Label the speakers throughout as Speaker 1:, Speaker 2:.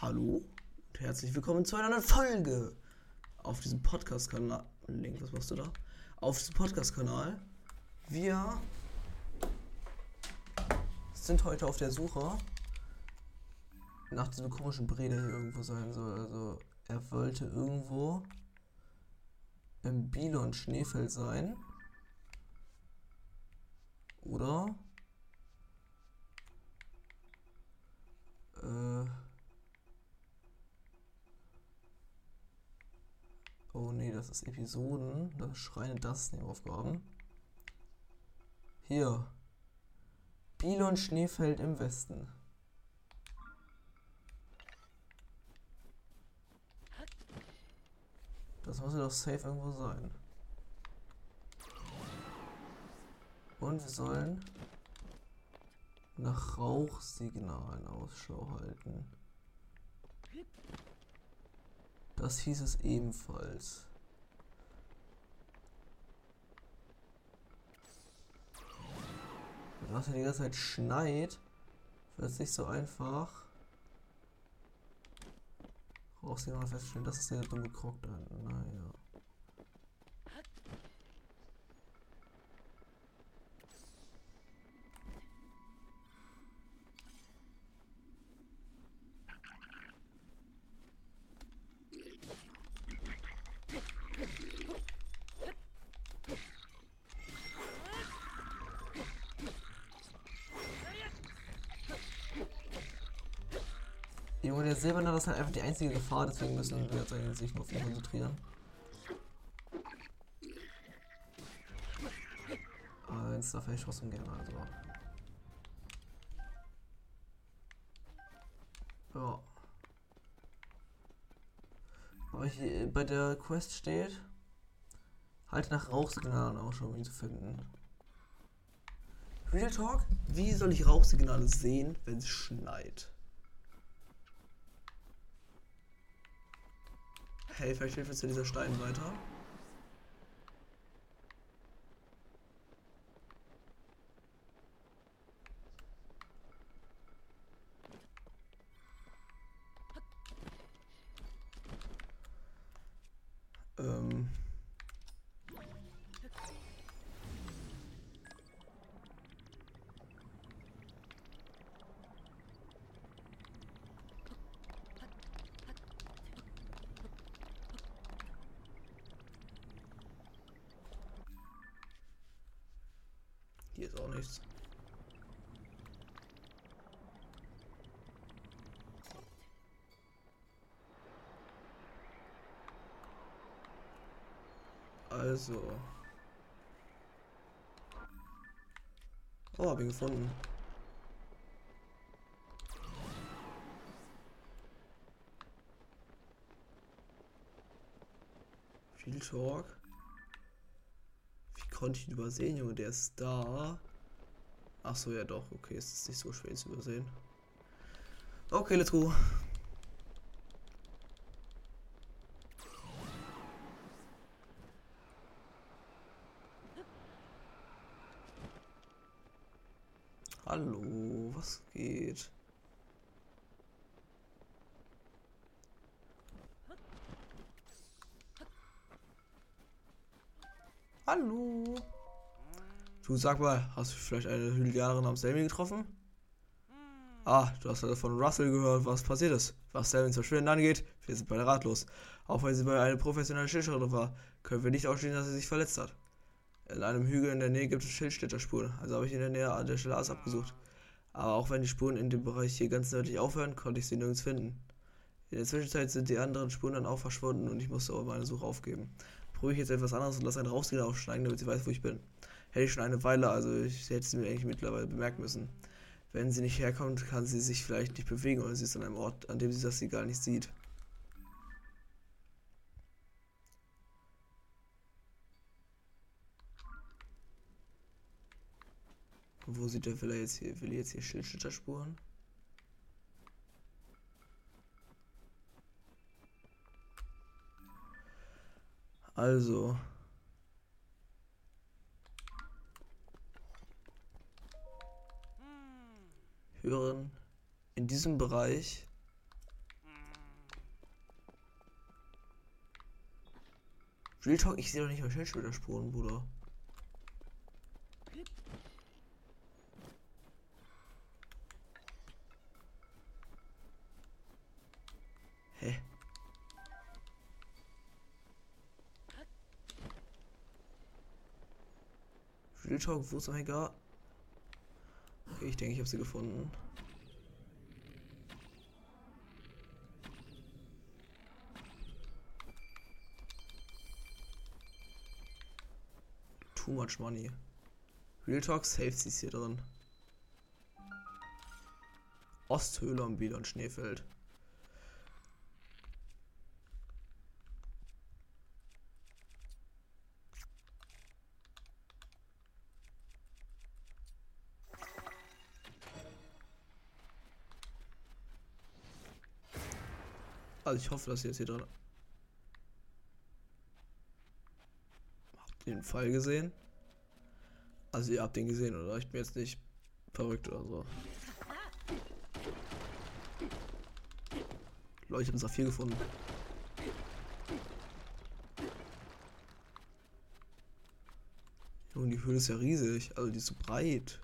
Speaker 1: Hallo und herzlich willkommen zu einer neuen Folge auf diesem Podcast-Kanal. Link, was machst du da? Auf diesem Podcast-Kanal. Wir sind heute auf der Suche nach diesem komischen Bree, der hier irgendwo sein soll. Also, er wollte irgendwo im Bilon Schneefeld sein. Oder? Äh. Oh nee, das ist Episoden. Das Schreine das Nebenaufgaben. Hier. Bilon Schneefeld im Westen. Das muss ja doch safe irgendwo sein. Und wir sollen nach Rauchsignalen Ausschau halten. Das hieß es ebenfalls. Wenn es die ganze Zeit schneit, wird es nicht so einfach Rauchsignal feststellen. Das ist der dumme Krog da. Naja. Junge, der Silberner ist halt einfach die einzige Gefahr, deswegen müssen wir jetzt eigentlich sich nur auf ihn konzentrieren. Aber eins darf ich trotzdem gerne, also. Ja. Aber hier bei der Quest steht, halt nach Rauchsignalen Ausschau, um ihn zu finden. Real Talk? Wie soll ich Rauchsignale sehen, wenn es schneit? Uns ja dieser Stein weiter. Ähm. Hier ist auch nichts. Also. Oh, hab ihn gefunden. Viel Talk. Wie konnte ich ihn übersehen, Junge? Der ist da. Ach so, ja doch. Okay, es ist nicht so schwer zu übersehen. Okay, let's go. Hallo, was geht? Hallo. Du sag mal, hast du vielleicht eine Hylianerin namens Selmy getroffen? Ah, du hast also von Russell gehört, was passiert ist. Was Selvins Verschwinden angeht, wir sind beide ratlos. Auch wenn sie mal eine professionelle Schildschirmerin war, können wir nicht ausschließen, dass sie sich verletzt hat. In einem Hügel in der Nähe gibt es Schildschlitterspuren, also habe ich in der Nähe an der Stelle alles abgesucht. Aber auch wenn die Spuren in dem Bereich hier ganz nördlich aufhören, konnte ich sie nirgends finden. In der Zwischenzeit sind die anderen Spuren dann auch verschwunden und ich musste auch meine Suche aufgeben. Probiere ich jetzt etwas anderes und lasse einen Rauchsignal aufsteigen, damit sie weiß, wo ich bin. Hätte ich schon eine Weile, also ich hätte sie mir eigentlich mittlerweile bemerken müssen. Wenn sie nicht herkommt, kann sie sich vielleicht nicht bewegen oder sie ist an einem Ort, an dem sie das sie gar nicht sieht. Wo sieht der Villa jetzt hier? Will jetzt hier Schildschütterspuren? Also. Hören. In diesem Bereich Real Talk, ich sehe doch nicht mal Schildschütterspuren, Bruder. Real Talk, wo ist Omega? Okay, ich denke, ich habe sie gefunden. Too much money. Real Talk, Safe ist hier drin. Osthöhle am Biel und Schneefeld. Also ich hoffe, dass ihr jetzt hier drin. Habt ihr den Fall gesehen? Also ihr habt den gesehen, oder? Ich bin jetzt nicht verrückt oder so. Leute, ich habe Saphir gefunden. Und die Höhle ist ja riesig. Also die ist so breit.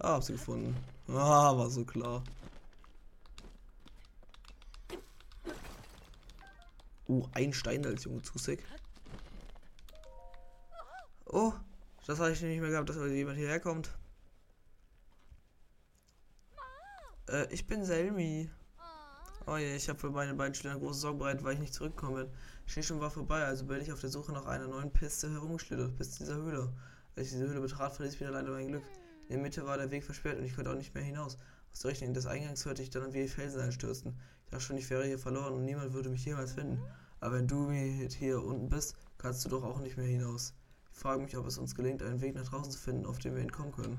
Speaker 1: Ah, hab sie gefunden. Ah, war so klar. Oh, ein Stein als Junge zu sick. Oh, das habe ich nicht mehr gehabt, dass jemand hierher kommt. Äh, ich bin Selmi. Oh je, ich habe für meine beiden Schlitter große Sorgen bereit, weil ich nicht zurückgekommen bin. Schneesturm war vorbei, also bin ich auf der Suche nach einer neuen Piste herumgeschlittert, bis zu dieser Höhle. Als ich diese Höhle betrat, verließ ich wieder leider mein Glück. In der Mitte war der Weg versperrt und ich konnte auch nicht mehr hinaus. Der Richtung des Eingangs hörte ich dann, wie Felsen einstürzten. Ich dachte schon, ich wäre hier verloren und niemand würde mich jemals finden. Aber wenn du hier unten bist, kannst du doch auch nicht mehr hinaus. Ich frage mich, ob es uns gelingt, einen Weg nach draußen zu finden, auf dem wir entkommen können.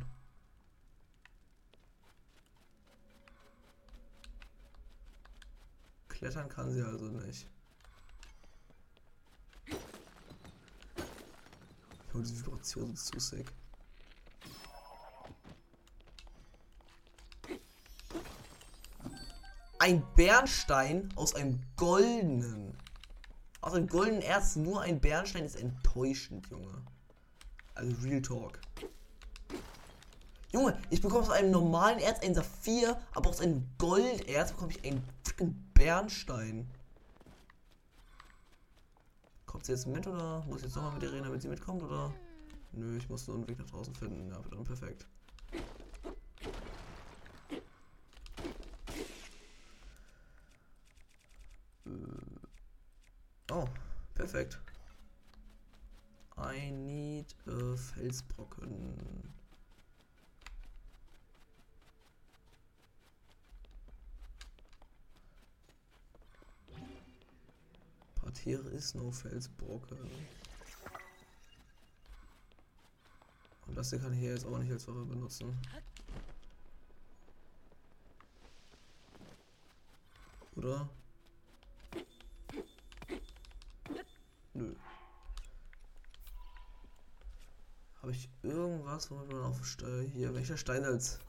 Speaker 1: Klettern kann sie also nicht. Oh, diese Vibration ist zu sick. Ein Bernstein aus einem goldenen. Aus einem goldenen Erz nur ein Bernstein ist enttäuschend, Junge. Also Real Talk. Junge, ich bekomme aus einem normalen Erz ein Saphir, aber aus einem Golderz bekomme ich einen freaking Bernstein. Kommt sie jetzt mit oder muss ich jetzt nochmal mit ihr reden, damit sie mitkommt oder? Nö, ich muss nur einen Weg nach draußen finden. Ja, dann perfekt. Äh. Oh, perfekt. I need a Felsbrocken. Part hier ist no Felsbrocken. Und das hier kann ich hier jetzt auch nicht als Waffe benutzen. Oder? Nö. Habe ich irgendwas, womit man auf Steuer hier, welcher Stein als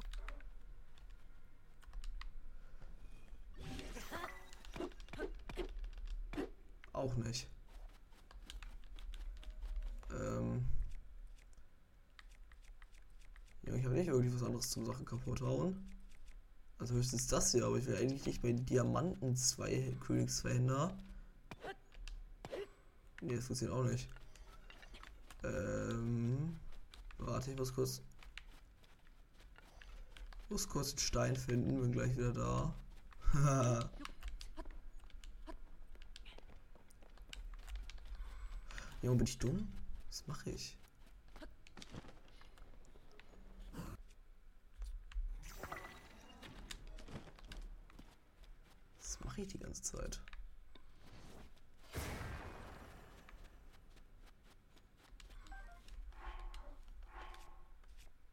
Speaker 1: auch nicht. Ähm ja, ich habe nicht irgendwie was anderes zum Sachen kaputt hauen. Also höchstens das hier, aber ich will eigentlich nicht bei Diamanten zwei Königszweihänder. Ne, das funktioniert auch nicht. Ähm, warte, ich muss kurz. Muss kurz den Stein finden, bin gleich wieder da. Junge, bin ich dumm? Was mache ich? Was mache ich die ganze Zeit?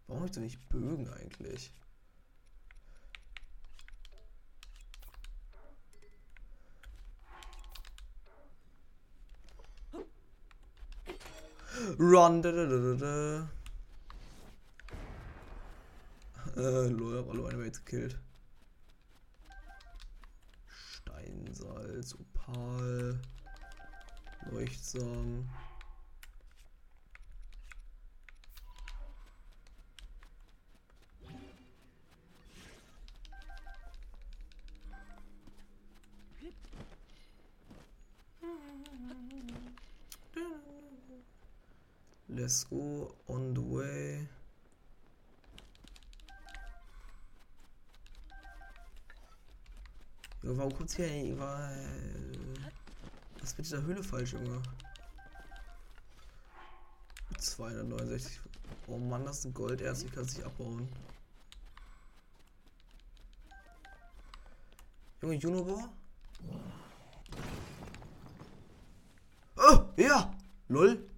Speaker 1: Warum habe ich nicht Bögen eigentlich? Run. Da, da, da, da. Äh, lol, eine jetzt gekillt. Steinsalz, Opal. Leuchtsam. Let's go on the way. Junge, warum kommt's hier eigentlich? Was ist mit dieser Höhle falsch, Junge? 269. Oh Mann, das ist ein Golderz, ich kann es nicht abbauen. Junge, Junobor? Oh, ja! Lol.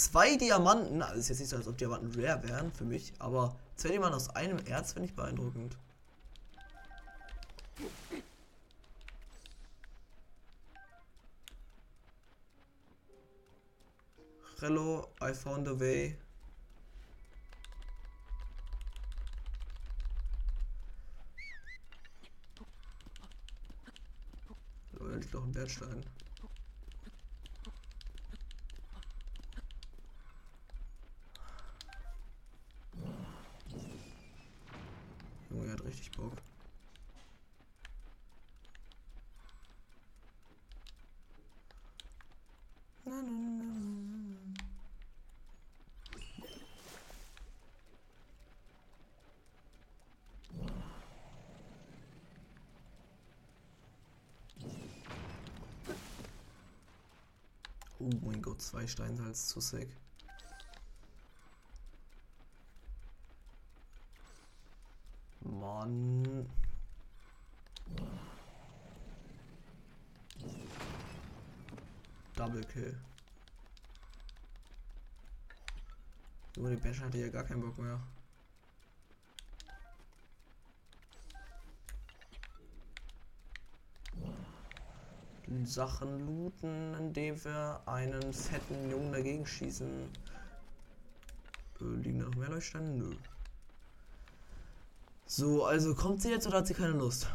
Speaker 1: Zwei Diamanten, also ist jetzt nicht so, als ob Diamanten rare wären für mich, aber zwei Diamanten aus einem Erz finde ich beeindruckend. Hello, I found a way. Liegt noch ein Bernstein. Junge, er hat richtig Bock. Na, na, na. Oh mein Gott, zwei Steinsalz zu sick. Mann. Double Kill. Junge, die Bash hatte ja gar keinen Bock mehr. Sachen looten, indem wir einen fetten Jungen dagegen schießen. Äh, liegen noch mehr Leuchtsteine? Nö. So, also kommt sie jetzt oder hat sie keine Lust?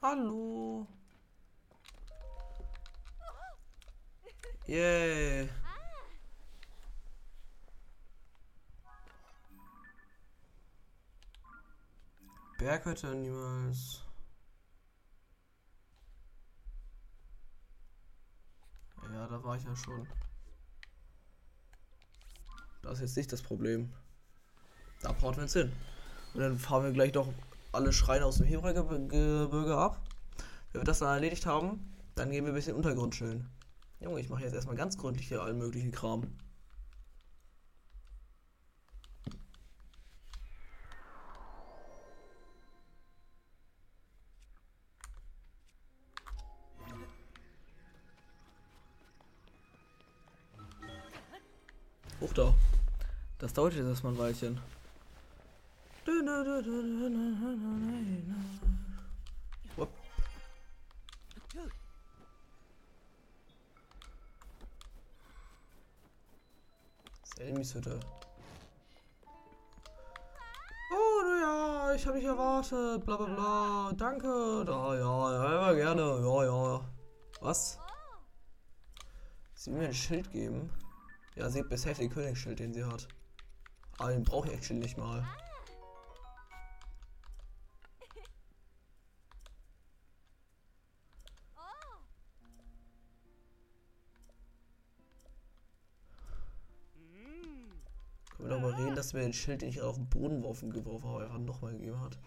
Speaker 1: Hallo. Yay. Berghütte niemals. Ja, da war ich ja schon. Das ist jetzt nicht das Problem. Da brauchen wir jetzt hin. Und dann fahren wir gleich doch alle Schreine aus dem Hebraigebirge ab. Wenn wir das dann erledigt haben, dann gehen wir ein bisschen Untergrund chillen. Junge, ich mache jetzt erstmal ganz gründlich hier allen möglichen Kram. Das dauert jetzt erstmal ein Weilchen. Wupp. Selmis Hütte. Oh ja, ich habe dich erwartet. Bla bla bla. Danke. Da, ja, ja, immer gerne. Ja, ja. Was? Sie mir ein Schild geben. Ja, sie hat bisher den Königsschild, den sie hat. Aber den brauche ich actually nicht mal. Können wir darüber reden, dass mir den Schild, den ich auf den Boden geworfen, geworfen habe, einfach nochmal gegeben hat.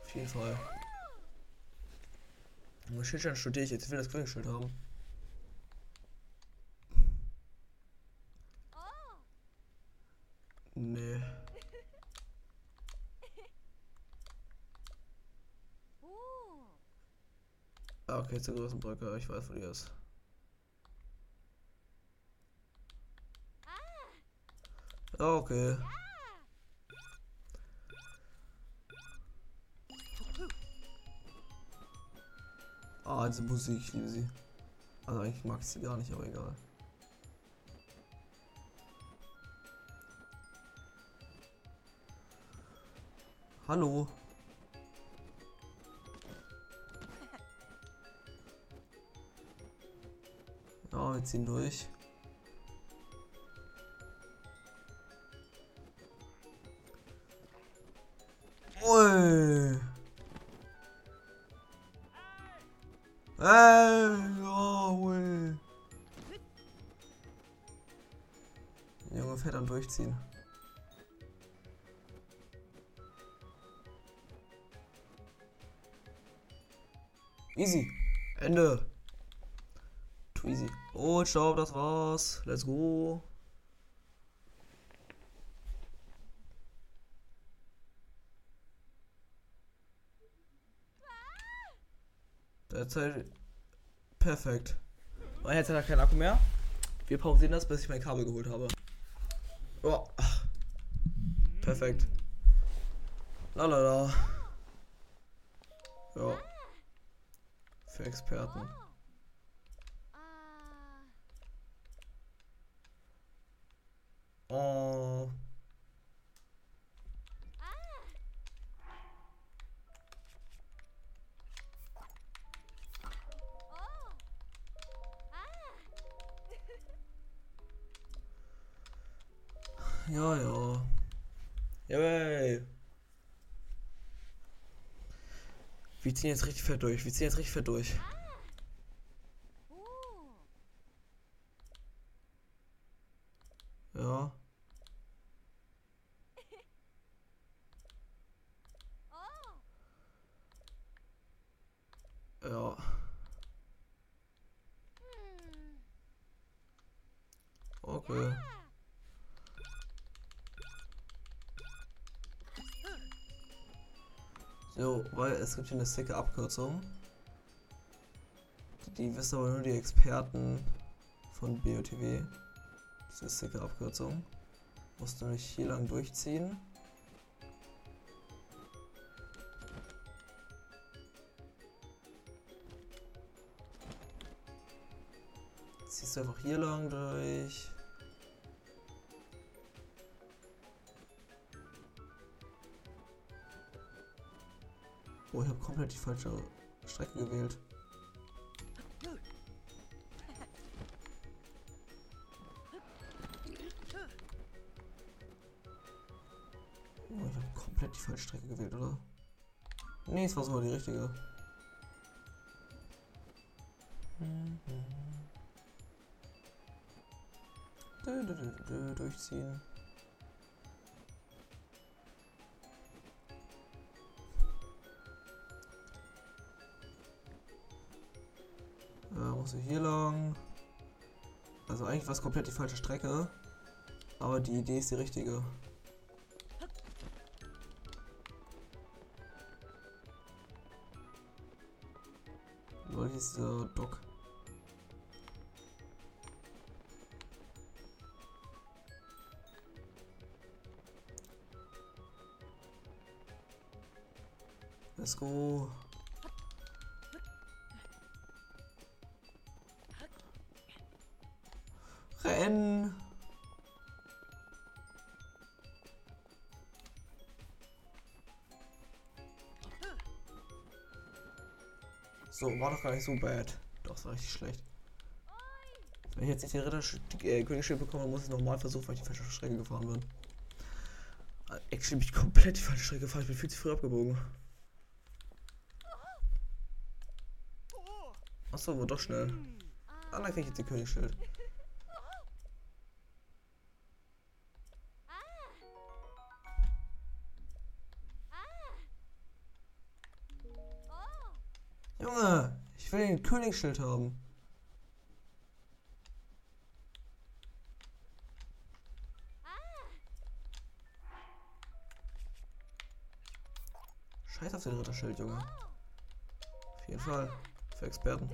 Speaker 1: Auf jeden Fall. Nur Schildstein studiere ich jetzt. Ich will das Königsschild haben. Nee. Ah, okay, zur großen Brücke. Ich weiß, wo die ist. Ah, Okay. Ah, diese Musik, ich liebe sie. Also eigentlich mag ich sie gar nicht, aber egal. Hallo. Ja, wir ziehen durch. Ui. Ey, ja, ui. Junge fährt am Durchziehen. Easy. Ende. Too easy. Oh, ich glaube, das war's. Let's go. Derzeit perfekt. Und jetzt hat er keinen Akku mehr. Wir pausieren das, bis ich mein Kabel geholt habe. Oh. Perfekt. Lalala. Ja. Für Experten. Oh. Ja, ja. Yay. Wir ziehen jetzt richtig fett durch. Wir ziehen jetzt richtig fett durch. Ja. Ja. Okay. So, weil es gibt hier eine sicke Abkürzung. Die wissen aber nur die Experten von BOTW. Diese sicke Abkürzung. Musst du nicht hier lang durchziehen. Ziehst du einfach hier lang durch. Oh, ich habe komplett die falsche Strecke gewählt. Oh, ich habe komplett die falsche Strecke gewählt, oder? Nee, es war sogar die richtige. Dö, durchziehen. Ja, muss ich hier lang. Also eigentlich war es komplett die falsche Strecke. Aber die Idee ist die richtige. Lol, hier ist dieser Dock. Let's go. Rennen. So, war doch gar nicht so bad. Doch, war richtig schlecht. Wenn ich jetzt nicht den Ritter äh, Königsschild bekomme, muss ich nochmal versuchen, weil ich die falsche Strecke gefahren bin. Äh, Actually bin ich komplett die falsche Strecke gefahren. Ich bin viel zu früh abgebogen. Achso, war doch schnell. Ah, dann krieg ich jetzt die Königsschild. Königsschild haben. Scheiß auf den Ritterschild, Junge. Auf jeden Fall. Für Experten.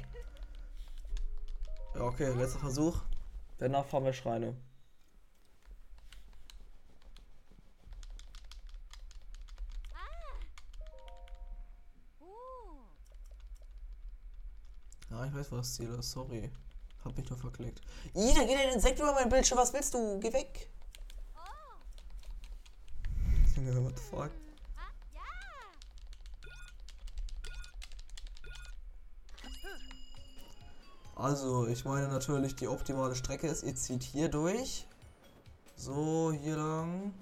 Speaker 1: Ja, okay, letzter Versuch. Danach fahren wir Schreine. besseres Ziel ist. Sorry. Hab mich nur verklickt. Jeder geht ein Insekt über mein Bildschirm. Was willst du? Geh weg. Oh. Junge, what the fuck? Also, ich meine natürlich, die optimale Strecke ist, ihr zieht hier durch. So, hier lang.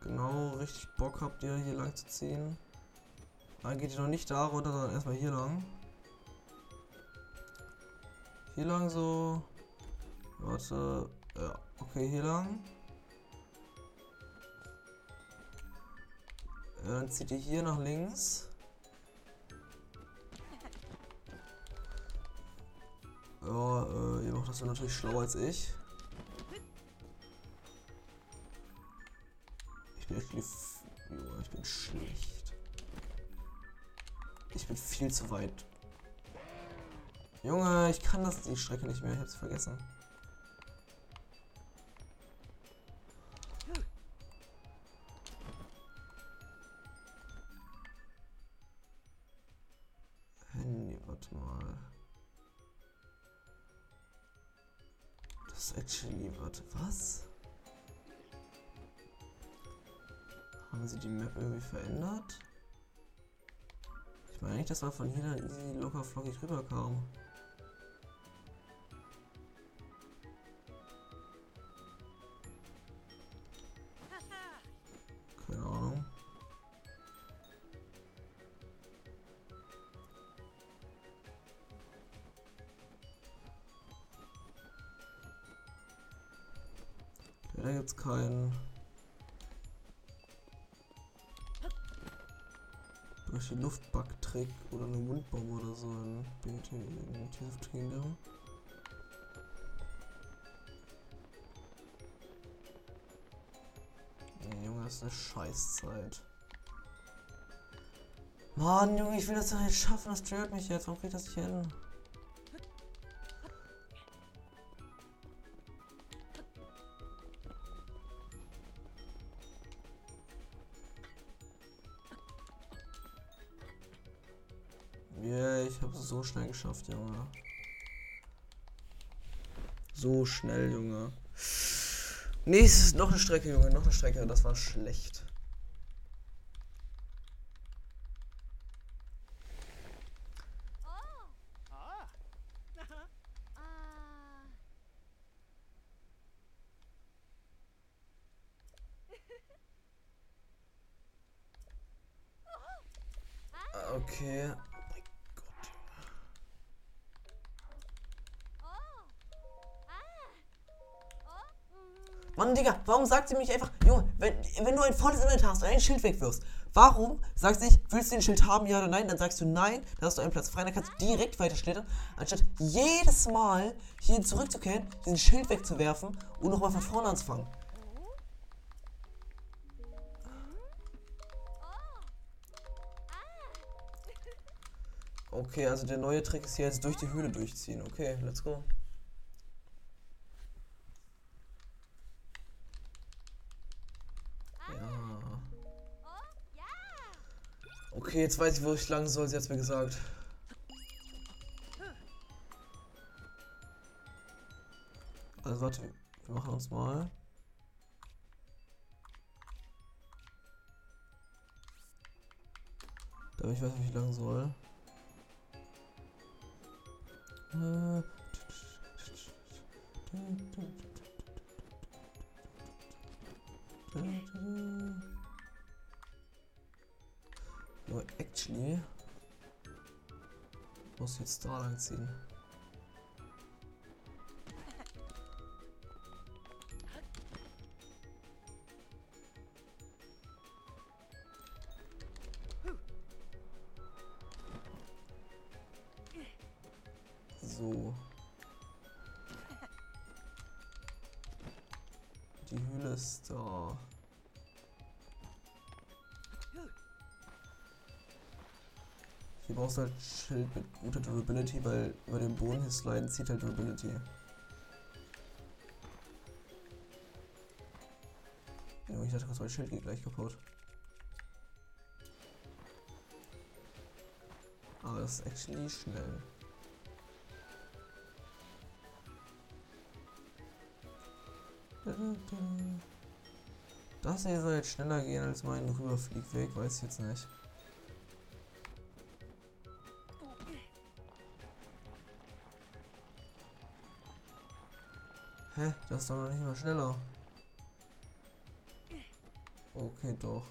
Speaker 1: Genau, richtig Bock habt ihr, hier lang zu ziehen. Dann geht ihr noch nicht da runter, sondern erstmal hier lang. Hier lang so. Warte. Ja, okay, hier lang. Ja, dann zieht ihr hier nach links. Ja, äh, ihr macht das natürlich schlauer als ich. Ich bin echt ich bin schlecht. Ich bin viel zu weit. Junge, ich kann das die Strecke nicht mehr, ich hab's vergessen. Handy, warte mal. Das ist actually, warte, was? Haben sie die Map irgendwie verändert? Ich meine eigentlich, dass man von hier dann easy locker flockig rüberkam. Durch die Luftbug-Trick oder eine Wundbombe oder so in of Kingdom. Nee, Junge, das ist eine Scheißzeit. Mann, Junge, ich will das doch jetzt schaffen, das stört mich jetzt. Warum krieg ich das nicht hin? So schnell geschafft, Junge. So schnell, Junge. Nächstes, noch eine Strecke, Junge, noch eine Strecke. Das war schlecht. Sagt sie mich einfach, Junge, wenn, wenn du ein volles Inventar hast und ein Schild wegwirfst, warum sagst du nicht, willst du den Schild haben, ja oder nein? Dann sagst du nein, dann hast du einen Platz frei, dann kannst du direkt weiter schlittern, anstatt jedes Mal hier zurückzukehren, diesen Schild wegzuwerfen und nochmal von vorne anzufangen. Okay, also der neue Trick ist hier jetzt durch die Höhle durchziehen. Okay, let's go. Okay, jetzt weiß ich, wo ich lang soll. Sie hat's mir gesagt. Also warte, wir machen uns mal. Damit ich weiß, wo ich lang soll. Äh. Nur actually muss ich jetzt da lang ziehen. Brauchst halt Schild mit guter Durability, weil über den Boden hier sliden zieht halt Durability. Ich dachte, mein Schild geht gleich kaputt. Aber das ist actually schnell. Das hier jetzt schneller gehen als mein Rüberfliegweg, weiß ich jetzt nicht. Hä? Das ist doch noch nicht mal schneller. Okay, doch.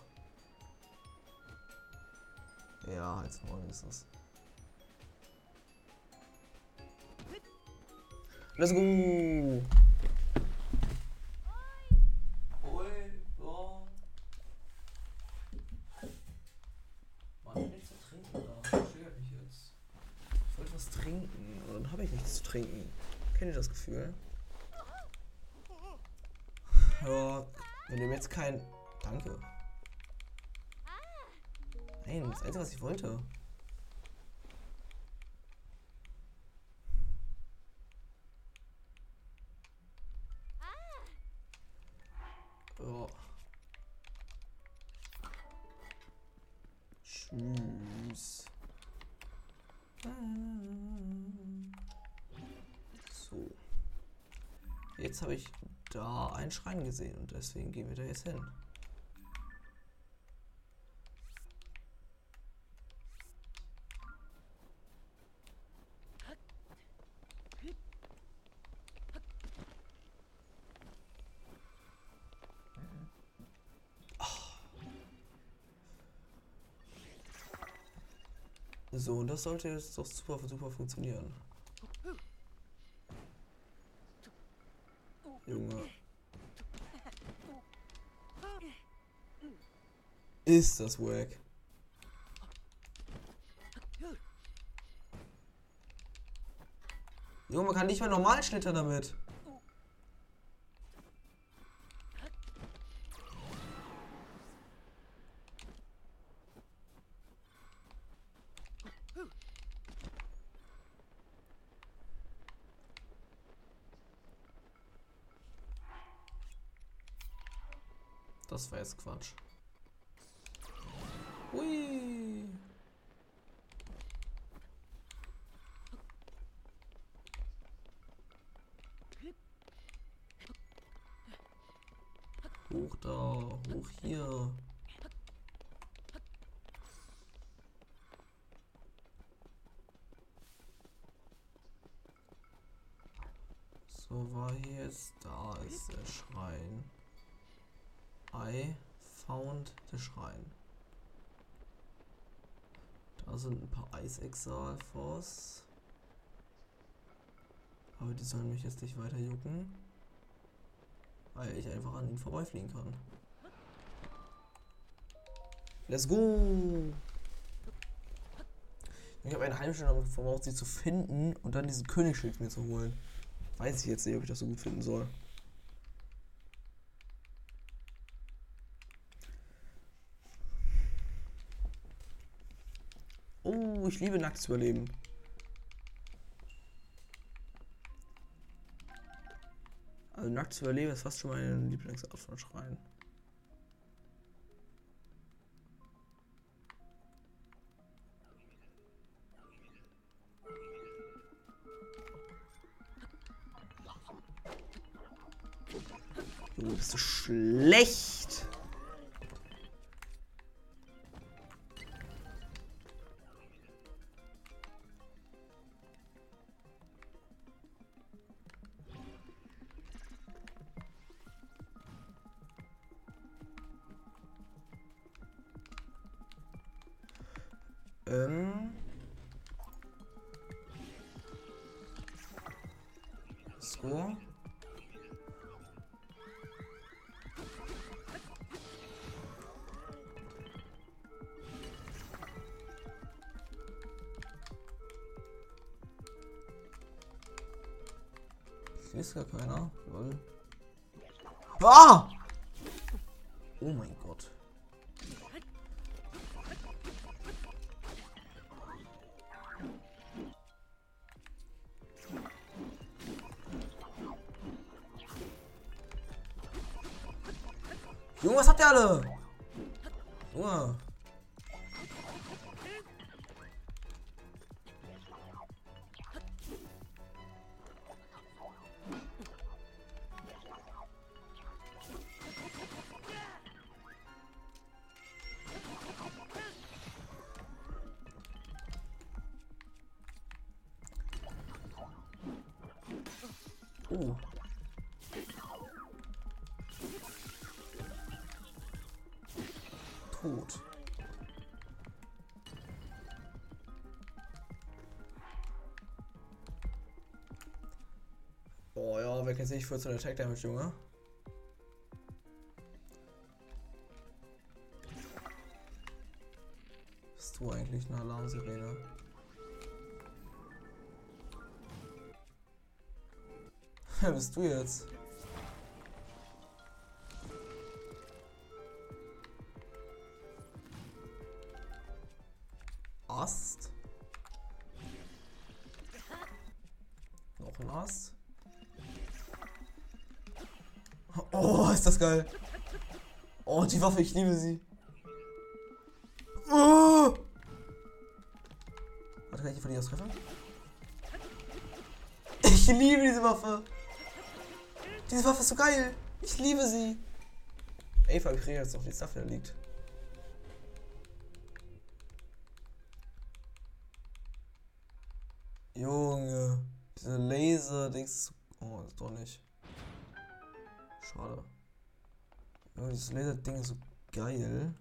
Speaker 1: Ja, als morgen ist es. Let's go! Oi, ja. Mann, nichts zu trinken da. Stört mich jetzt. Ich wollte was trinken und dann habe ich nichts zu trinken. Kennt ihr das Gefühl? Wenn dem jetzt kein. Danke. Nein, das Einzige, was ich wollte. Gesehen und deswegen gehen wir da jetzt hin. So, und das sollte jetzt doch super, super funktionieren. Junge. Ist das wack. Junge, man kann nicht mehr normal schlittern damit. Das war jetzt Quatsch. Hui. Hoch da, hoch hier. So war hier jetzt, da ist der Schrein. I found the Schrein. Da sind ein paar Eisexalfors. Aber die sollen mich jetzt nicht weiter jucken. Weil ich einfach an ihnen vorbeifliegen kann. Let's go! Ich habe eine damit verbraucht, sie zu finden und dann diesen Königsschild mir zu holen. Weiß ich jetzt nicht, ob ich das so gut finden soll. Oh, ich liebe nackt zu überleben. Also nackt zu überleben ist fast schon meine Lieblingsart von Schreien. Du bist so schlecht. Ähm. So. Hier ist gar keiner. Lol. Ah! Kennt sich 14 Attack Damage, Junge? Bist du eigentlich eine Alarmsirene? Wer bist du jetzt? Ast? Noch ein Ast? Oh, ist das geil. Oh, die Waffe, ich liebe sie. Oh! Warte, kann ich von dir aus treffen? Ich liebe diese Waffe. Diese Waffe ist so geil. Ich liebe sie. Eva, ich kriege jetzt noch die Stuff, der liegt. Junge. Diese Laser-Dings. Oh, ist doch nicht. Schade. Junge, dieses Laser-Ding ist so geil.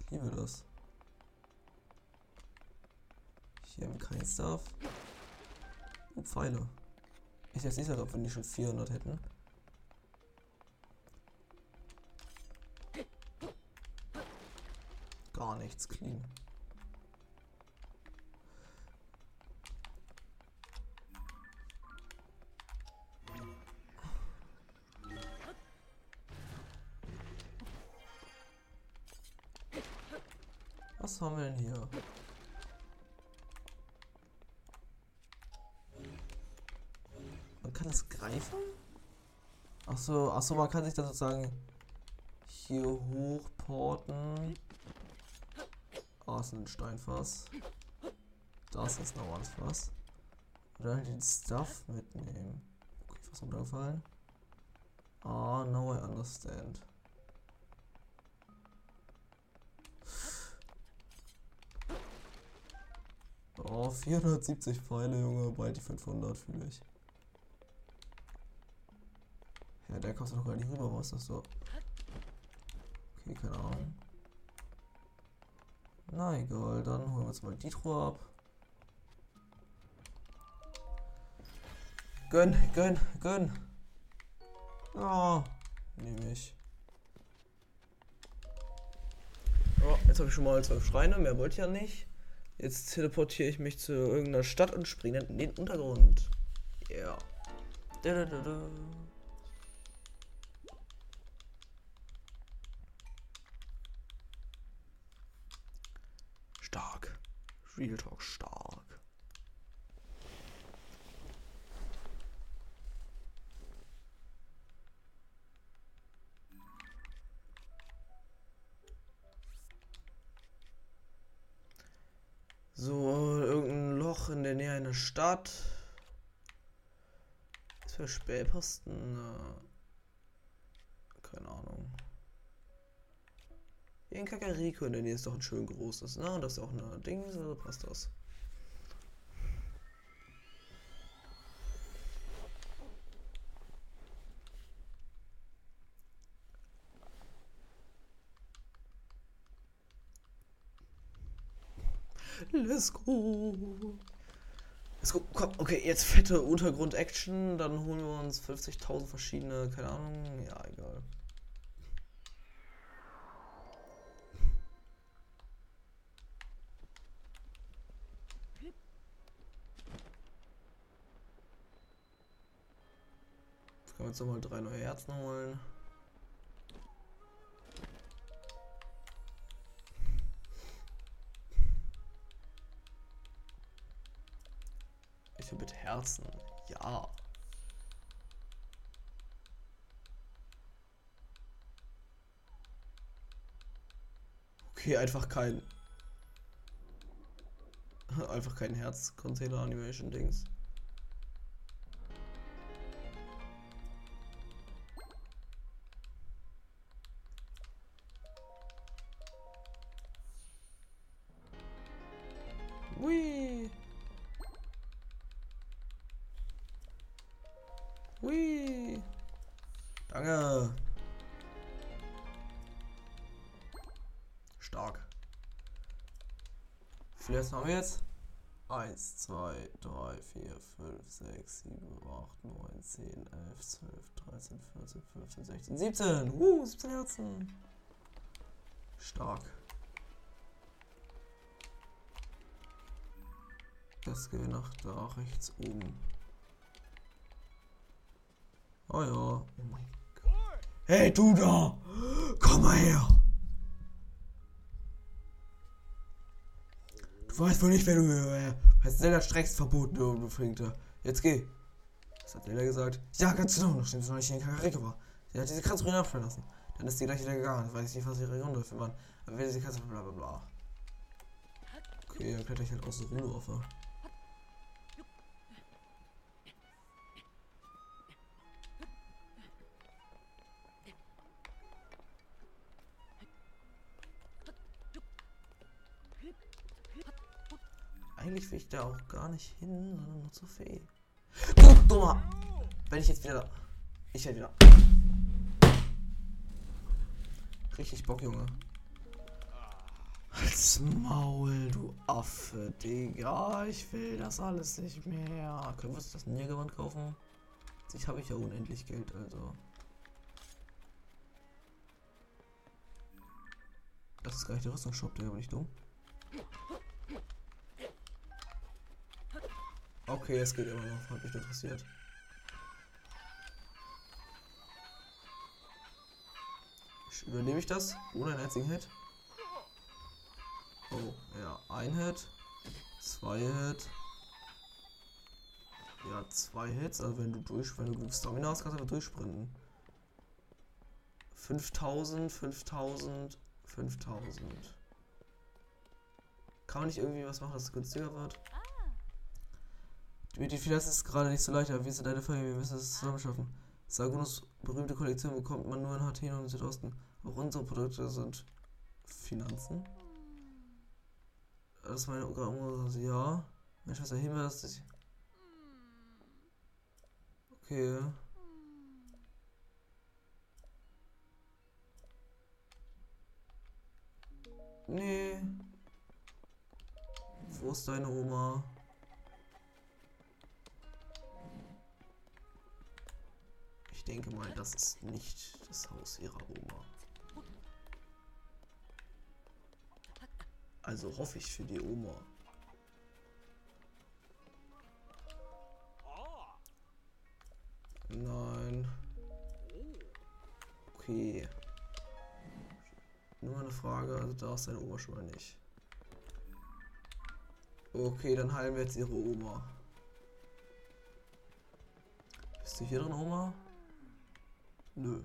Speaker 1: Ich liebe das. Hier haben wir kein Stuff. Oh, Pfeile. Ich jetzt nicht so, ob wir die schon 400 hätten. Gar nichts clean. Man kann das greifen? Achso, man kann sich dann sozusagen hier hochporten. Ah, ist ein Steinfass. Das ist noch was Fass. Dann den Stuff mitnehmen. Okay, was runtergefallen. Ah, now I understand. Oh, 470 Pfeile, Junge, bald die 500 fühle ich. Ja, der kostet noch gar nicht rüber, was ist das so? Okay, keine Ahnung. Na egal, dann holen wir uns mal die Truhe ab. Gönn, gönn, gönn. Ja, nehme ich. Oh, jetzt habe ich schon mal zwölf Schreine, mehr wollte ich ja nicht. Jetzt teleportiere ich mich zu irgendeiner Stadt und springe in den Untergrund. Ja. Yeah. Stark. Real Talk stark. So, irgendein Loch in Stadt. Was für Spähposten? Äh, keine Ahnung. Hier in Kakariko in der Nähe ist doch ein schön großes, ne? Und das ist auch eine Ding, so passt das. Let's go. Let's go. Komm, okay, jetzt fette Untergrund-Action. Dann holen wir uns 50.000 verschiedene, keine Ahnung. Ja, egal. Jetzt können wir uns nochmal drei neue Herzen holen. Will mit Herzen. Ja. Okay, einfach kein. Einfach kein Herz-Container-Animation-Dings. Jetzt? 1, 2, 3, 4, 5, 6, 7, 8, 9, 10, 11, 12, 13, 14, 15, 16, 17. Uh, 17 Herzen. Stark. Das geht nach da rechts oben. Oh ja. Oh mein Gott. Hey, du da! Komm mal her! Du weißt wohl nicht, wer du äh, hast Zelda streckst verboten, du, Flinkte. Jetzt geh. Was hat Zelda gesagt? Ja, ganz genau, nachdem sie noch nicht in Kakariko war. Sie hat diese Katze abfallen lassen. Dann ist sie gleich wieder gegangen. Ich weiß nicht, was ihre Gründe dafür waren. Aber wer diese Katze bla bla bla. Okay, dann kletter ich halt aus der Ruhe auf. Eigentlich will ich da auch gar nicht hin, sondern nur zur Fee. Du dummer! Wenn ich jetzt wieder. Ich werde wieder. Richtig Bock, Junge. Als Maul, du Affe, Digga. Ich will das alles nicht mehr. Können wir uns das Niergewand kaufen? Ich habe ich ja unendlich Geld, also. Das ist gar nicht der Rüstungsshop, der bin ich dumm. Okay, es geht immer noch. Hat mich interessiert. Übernehme ich das? Ohne einen einzigen Hit? Oh, ja. Ein Hit. Zwei Hit. Ja, zwei Hits. Also wenn du durch, wenn du genug Stamina hast, kannst du einfach durchsprinten. 5000, 5000, 5000. Kann man nicht irgendwie was machen, dass es günstiger wird? Mit den Finanzen ist es gerade nicht so leicht, aber wir sind eine Familie, wir müssen es zusammen schaffen. Sagunos berühmte Kollektion bekommt man nur in Hateno und im Südosten. Auch unsere Produkte sind Finanzen. Das ist meine Programm. Ja. Meine Schwester Himmel, ist. Okay. Nee. Wo ist deine Oma? Ich denke mal, das ist nicht das Haus ihrer Oma. Also hoffe ich für die Oma. Nein. Okay. Nur eine Frage, also da ist deine Oma schon mal nicht. Okay, dann heilen wir jetzt ihre Oma. Bist du hier drin, Oma? Nö.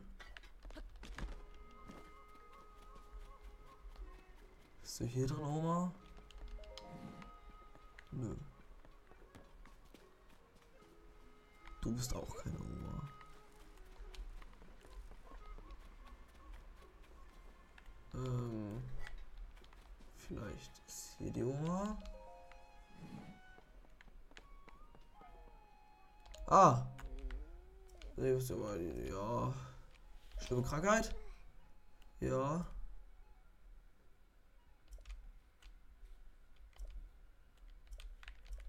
Speaker 1: Bist du hier drin, Oma? Nö. Du bist auch keine Oma. Ähm. Vielleicht ist hier die Oma. Ah, ja. Schlimme Krankheit? Ja.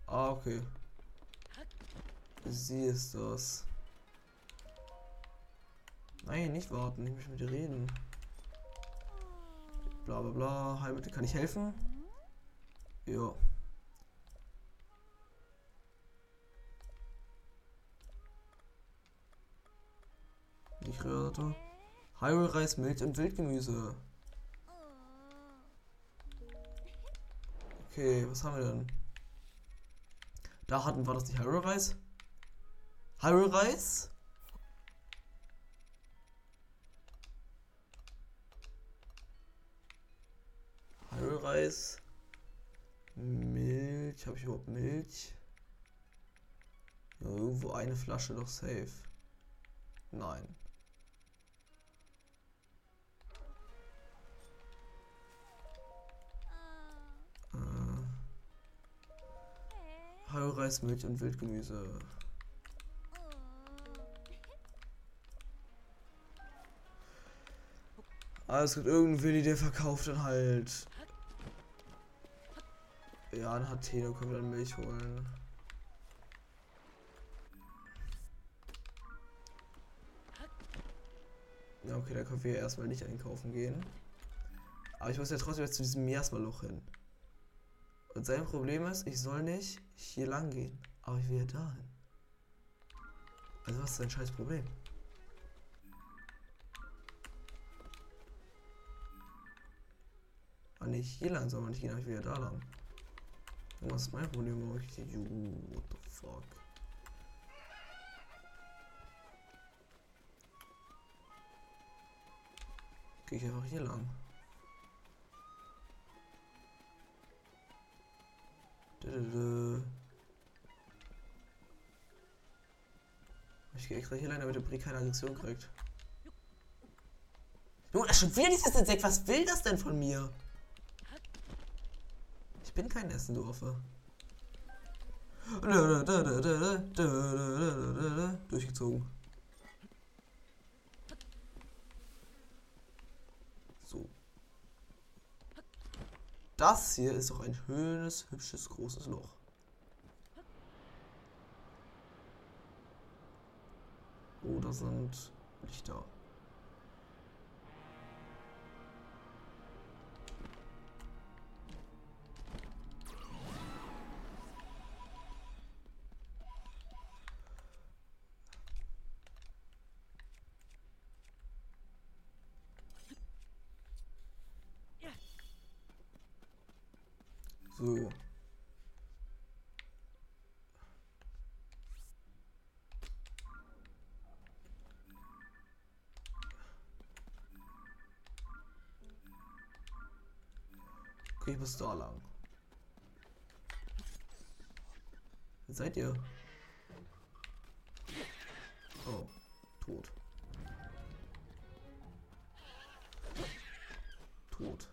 Speaker 1: Ah, okay. Sie ist das. Nein, nicht warten, ich möchte mit dir reden. Bla bla bla. Heilmittel, kann ich helfen? Ja. Nicht Röhrte. Hyrule Reis, Milch und Wildgemüse. Okay, was haben wir denn? Da hatten wir das nicht Hyrule Reis? Hyrule Reis? Hyrule Reis. Milch. Habe ich überhaupt Milch? Irgendwo eine Flasche doch safe. Nein. Reis, Milch und Wildgemüse. Aber es gibt irgendeinen Willi, der verkauft dann halt. Ja, dann hat Teno, können wir dann Milch holen. Ja, okay, da können wir erstmal nicht einkaufen gehen. Aber ich muss ja trotzdem jetzt zu diesem Miasma-Loch hin. Und sein Problem ist, ich soll nicht hier lang gehen. Aber ich will ja dahin. Also was ist dein scheiß Problem? Ah, nicht hier lang, sondern ich gehe nicht wieder da lang. Und was ist mein Problem? Warum ich you, what the fuck? Gehe ich einfach hier lang. Ich gehe extra hier lang, damit der Brick keine Aggression kriegt. Junge, schon wieder dieses Insekt. Was will das denn von mir? Ich bin kein Essen, du Affe. Durchgezogen. So. Das hier ist doch ein schönes, hübsches, großes Loch. Oh, da sind Lichter. Ich muss da lang. Wer seid ihr? Oh, tot. Tot.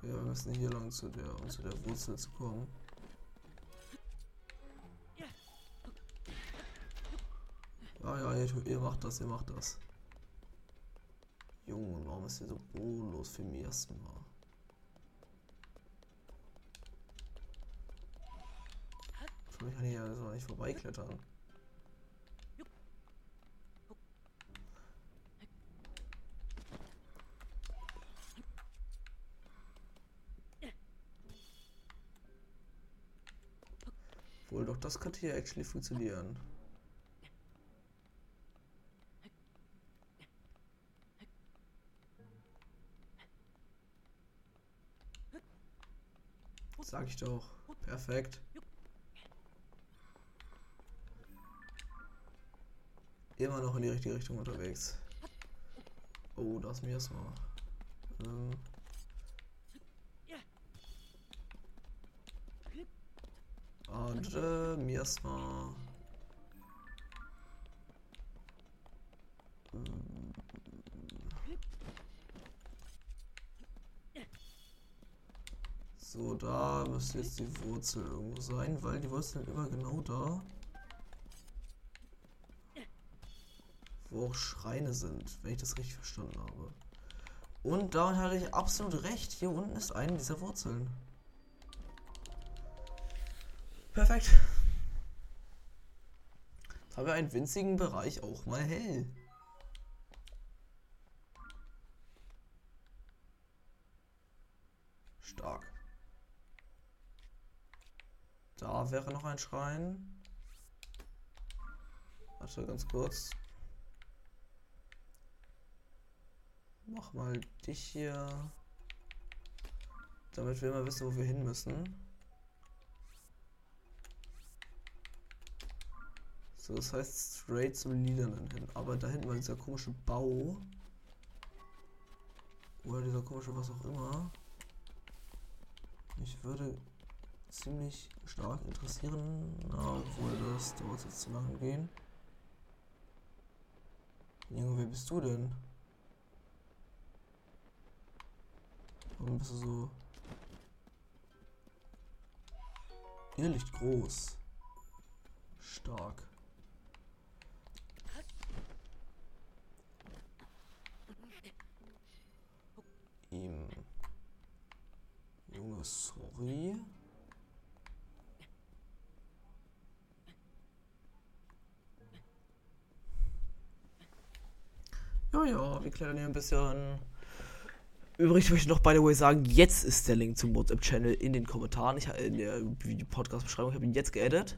Speaker 1: Wir müssen hier lang zu der, zu der Wurzel zu kommen. Ihr, macht das, ihr macht das. Junge, warum ist hier so bodenlos für mich erstmal? Ich kann hier also nicht vorbeiklettern. Wohl doch, das könnte hier actually funktionieren. Sag ich doch. Perfekt. Immer noch in die richtige Richtung unterwegs. Oh, das mir erstmal. Ähm. Und äh, mir erstmal. So, da müsste jetzt die Wurzel irgendwo sein, weil die Wurzeln immer genau da. Wo auch Schreine sind, wenn ich das richtig verstanden habe. Und damit hatte ich absolut recht. Hier unten ist eine dieser Wurzeln. Perfekt. Jetzt haben wir einen winzigen Bereich auch mal hell. Stark. Da wäre noch ein Schrein. Warte ganz kurz. Mach mal dich hier. Damit wir immer wissen, wo wir hin müssen. So, das heißt straight zum Lilanen hin. Aber da hinten war dieser komische Bau. Oder dieser komische was auch immer. Ich würde ziemlich stark interessieren, obwohl das dauert jetzt zu lange gehen. Junge, wer bist du denn? Warum bist du so? Irrlicht groß. Stark. Ihm. Junge, sorry. Ja, wir klettern hier ein bisschen. Übrigens möchte ich noch, by the way, sagen, jetzt ist der Link zum WhatsApp-Channel in den Kommentaren. Ich in der Podcast-Beschreibung, ich habe ihn jetzt geedit.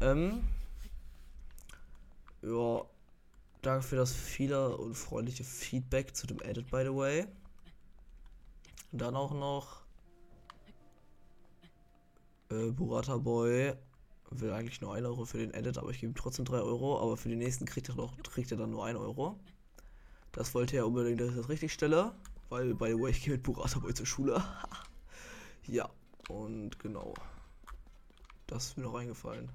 Speaker 1: Ähm, ja, danke für das viele und freundliche Feedback zu dem Edit, by the way. Und dann auch noch äh, Burata Boy will eigentlich nur 1 Euro für den Edit, aber ich gebe ihm trotzdem 3 Euro. Aber für den nächsten kriegt er, noch, kriegt er dann nur 1 Euro. Das wollte er unbedingt, dass ich das richtig stelle. Weil, by the way, ich gehe mit Burata Boy zur Schule. ja, und genau. Das ist mir noch eingefallen.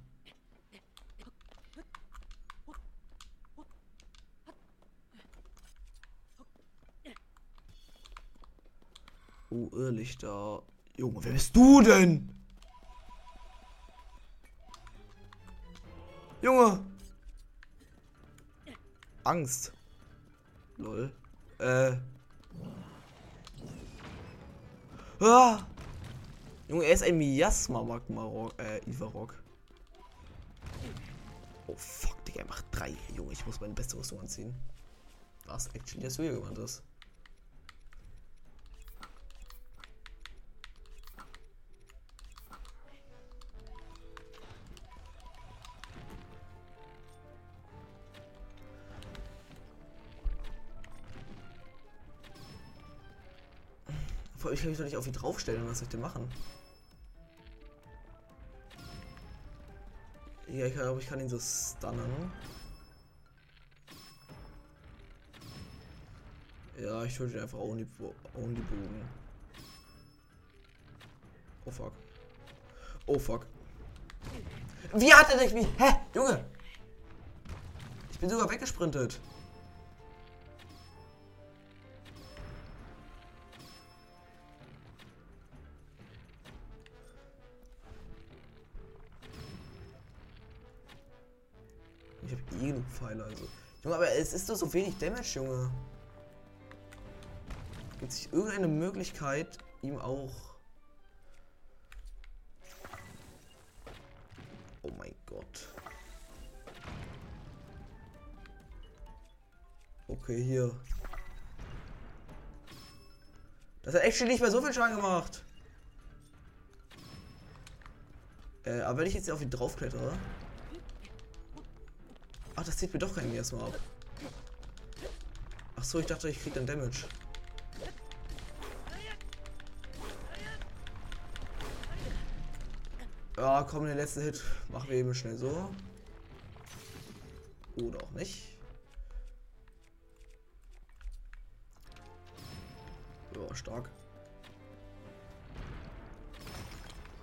Speaker 1: Oh, Irrlichter. Junge, wer bist du denn? Junge! Angst. Lol. Äh. Ah! Junge, er ist ein Miasma Magmarok, äh, Ivarok. Oh fuck, Digga, er macht drei. Junge, ich muss meine beste Rüstung anziehen. Was actually der Suya gewandt ist. Ich kann mich doch nicht auf ihn draufstellen. Was soll ich denn machen? Ja, ich glaube, ich kann ihn so stunnen. Ja, ich töte ihn einfach ohne, ohne die Bogen. Oh fuck. Oh fuck. Wie hat er dich wie? Hä? Junge! Ich bin sogar weggesprintet. Pfeile, also. Junge, aber es ist doch so wenig Damage, Junge. Gibt es irgendeine Möglichkeit, ihm auch. Oh mein Gott. Okay, hier. Das hat echt nicht mehr so viel Schaden gemacht. Äh, aber wenn ich jetzt auf ihn draufklettere. Ach, das zieht mir doch keinen erstmal ab. Ach so, ich dachte, ich krieg dann Damage. Ja, komm, der letzte Hit machen wir eben schnell so. Oder auch nicht. Ja, stark.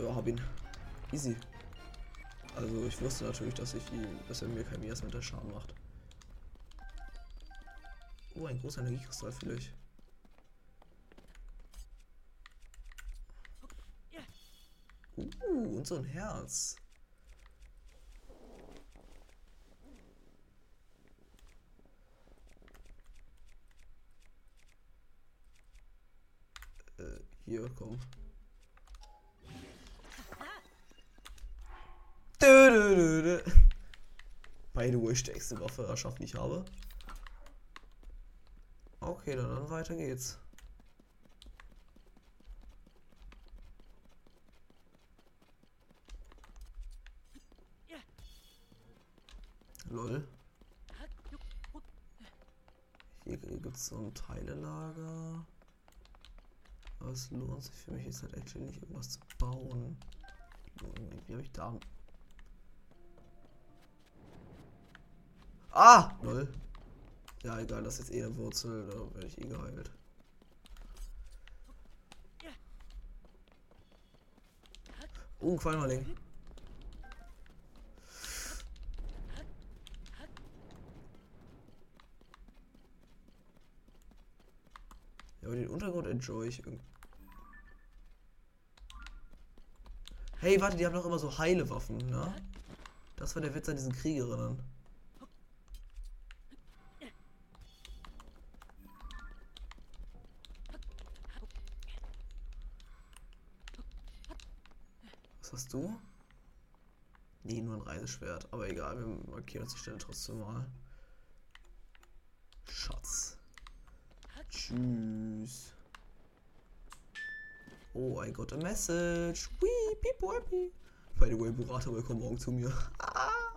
Speaker 1: Ja, hab ihn. Easy. Also ich wusste natürlich, dass ich ihn, dass er mir kein Mias mit der Schaden macht. Oh, ein großer Energiekristall vielleicht. Uh, und so ein Herz. Äh, hier, komm. By the way, stärkste Waffe erschaffen, die ich habe. Okay, dann, weiter geht's. Lol. Hier gibt es so ein Teilelager. Aber es lohnt sich für mich jetzt halt actually nicht irgendwas zu bauen. Wie habe ich da Ah! Lol. Ja, egal, das ist jetzt eh eine Wurzel, da werde ich eh geheilt. Oh, ein Qualmerling. Ja, aber den Untergrund enjoy ich irgendwie. Hey, warte, die haben doch immer so heile Waffen, ne? Das war der Witz an diesen Kriegerinnen. Hast du? Nee, nur ein Reiseschwert. Aber egal, wir markieren uns die Stelle trotzdem mal. Schatz. Tschüss. Oh, I got a message. Wee, beep, happy. By the way, Burata, willkommen morgen zu mir.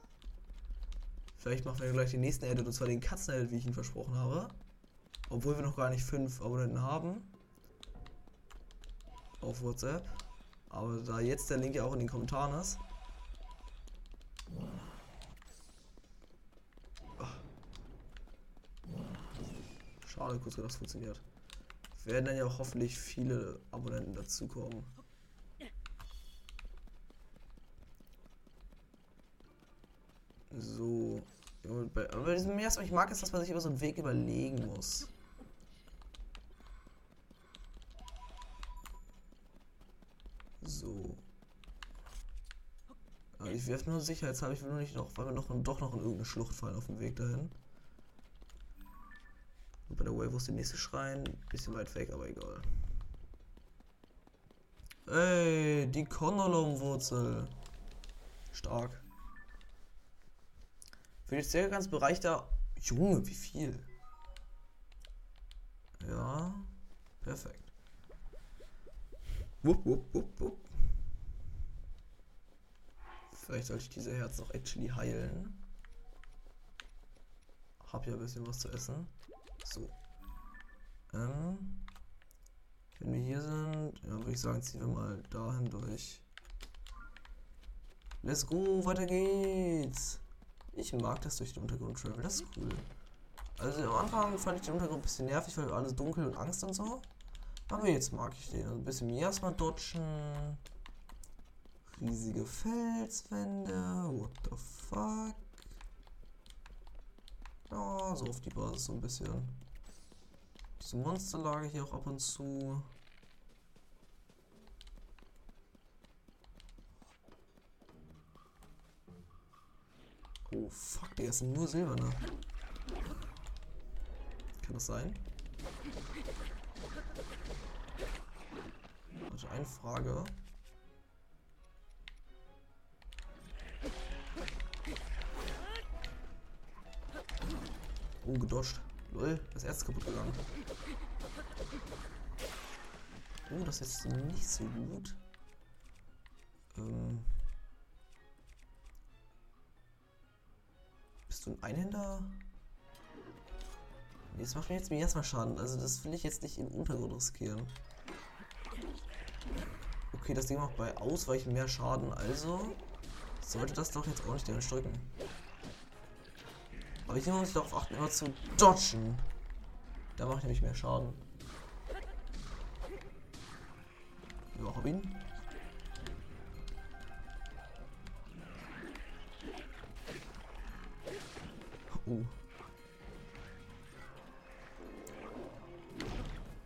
Speaker 1: Vielleicht machen wir gleich den nächsten Edit, und zwar den Katzen-Edit, wie ich ihn versprochen habe. Obwohl wir noch gar nicht fünf Abonnenten haben. Auf WhatsApp. Aber da jetzt der Link ja auch in den Kommentaren ist. Schade, kurz gedacht, das funktioniert. Werden dann ja auch hoffentlich viele Abonnenten dazukommen. So. Bei, diesem Meer, ich mag es, dass man sich immer so einen Weg überlegen muss. So. Aber ich werfe nur sicherheitshalber, ich will nur nicht noch, weil wir noch, doch noch in irgendeine Schlucht fallen auf dem Weg dahin. Und bei der wo ist der nächste Schrein? Bisschen weit weg, aber egal. Ey, die Konolom-Wurzel. Stark. Für jetzt der ganze Bereich da. Junge, wie viel? Ja, perfekt. Wupp, wupp, wupp, wupp. Vielleicht sollte ich diese Herz noch actually heilen. Hab ja ein bisschen was zu essen. So. Ähm, wenn wir hier sind, ja, würde ich sagen, ziehen wir mal dahin durch. Let's go, weiter geht's. Ich mag das durch den Untergrund travel, das ist cool. Also am Anfang fand ich den Untergrund ein bisschen nervig, weil alles dunkel und Angst und so. Aber jetzt mag ich den. Also ein bisschen erstmal dodgen. Riesige Felswände. What the fuck? Ja, so auf die Basis so ein bisschen. Diese Monsterlage hier auch ab und zu. Oh fuck, die sind nur silberne. Kann das sein? Also eine Frage. Oh, gedoscht. Lol, das Erz kaputt gegangen. Oh, das ist nicht so gut. Ähm. Bist du ein Einhänder? Nee, das macht mir jetzt mir erstmal Schaden. Also das will ich jetzt nicht im Untergrund riskieren. Okay, das Ding macht bei Ausweichen mehr Schaden, also sollte das doch jetzt auch nicht damit drücken. Aber hier muss ich darauf achten, immer zu dodgen. Da mache ich nämlich mehr Schaden. Ja, hab ihn. Oh.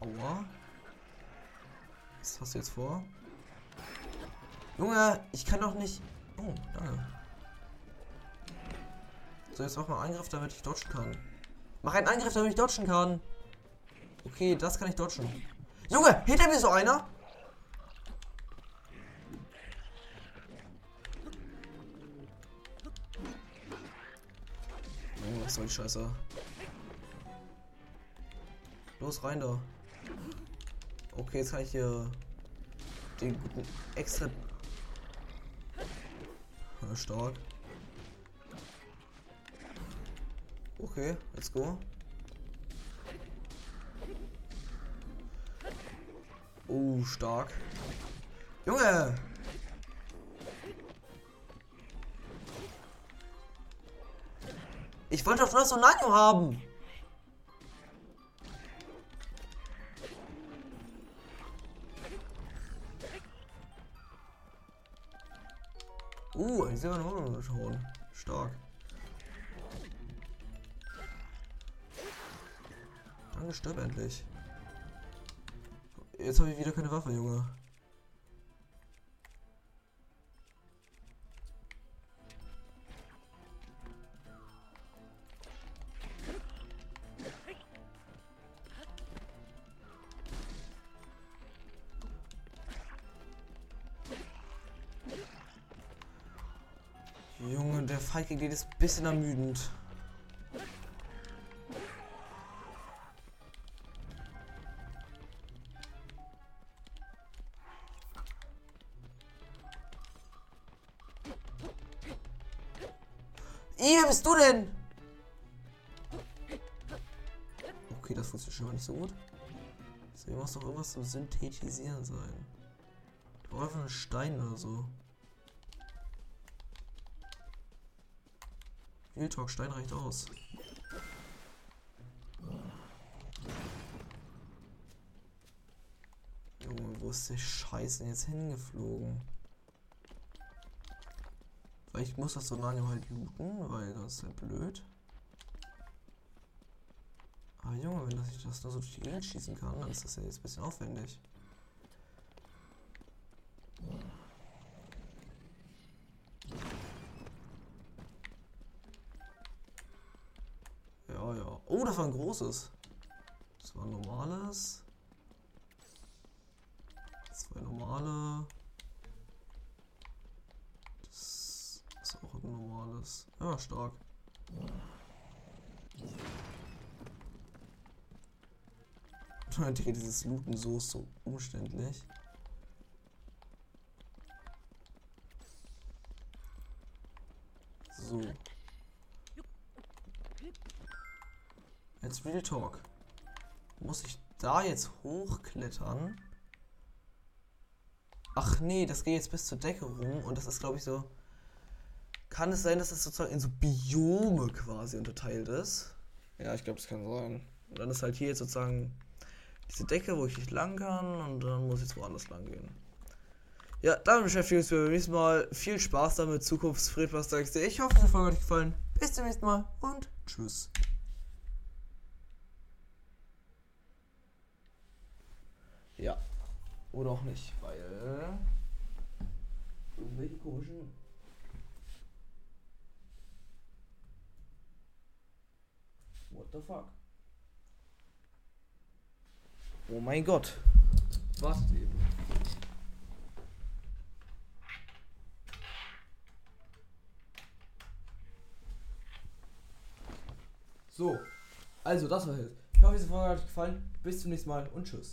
Speaker 1: Aua. Was hast du jetzt vor? Junge, ich kann doch nicht... Oh, danke. So, jetzt mach mal Angriff, damit ich dodgen kann. Mach einen Angriff, damit ich dodgen kann. Okay, das kann ich dodgen. Junge, hinter mir so einer. Oh, was soll die Scheiße? Los, rein da. Okay, jetzt kann ich hier den guten extra... Stark. Okay, let's go. Oh, stark. Junge! Ich wollte doch nur so Nano haben. Uh, ein silberner schon. Stark. Junge, stirb endlich. Jetzt habe ich wieder keine Waffe, Junge. Junge, der Feige geht den ist ein bisschen ermüdend. So. So, hier muss doch irgendwas zum Synthetisieren sein. Doch einfach ein Stein oder so. Real Talk, Stein reicht aus. Junge, wo ist der Scheiß denn jetzt hingeflogen? Vielleicht muss das Sonanium halt looten, weil das ist halt blöd. Aber Junge, wenn ich das nur so durch die Gegend schießen kann, dann ist das ja jetzt ein bisschen aufwendig. Ja, ja. Oh, das war ein großes. Das war ein normales. Zwei normale. Das ist auch ein normales. Ja, stark. Digga, dieses Looten so ist so umständlich. So. Jetzt Real Talk. Muss ich da jetzt hochklettern? Ach nee, das geht jetzt bis zur Decke rum und das ist glaube ich so. Kann es sein, dass es sozusagen in so Biome quasi unterteilt ist? Ja, ich glaube, es kann sein. Und dann ist halt hier jetzt sozusagen diese Decke, wo ich nicht lang kann und dann muss ich jetzt woanders lang gehen. Ja, damit beschäftigen wir uns beim nächsten Mal. Viel Spaß damit, Zukunftsfried, was sagst du? Ich hoffe, die Folge hat euch gefallen. Bis zum nächsten Mal und tschüss. Ja. Oder auch nicht, weil irgendwelche komischen What the fuck? Oh mein Gott. Wartet eben. So, also das war es. Ich hoffe, Folge hat euch gefallen. Bis zum nächsten Mal und tschüss.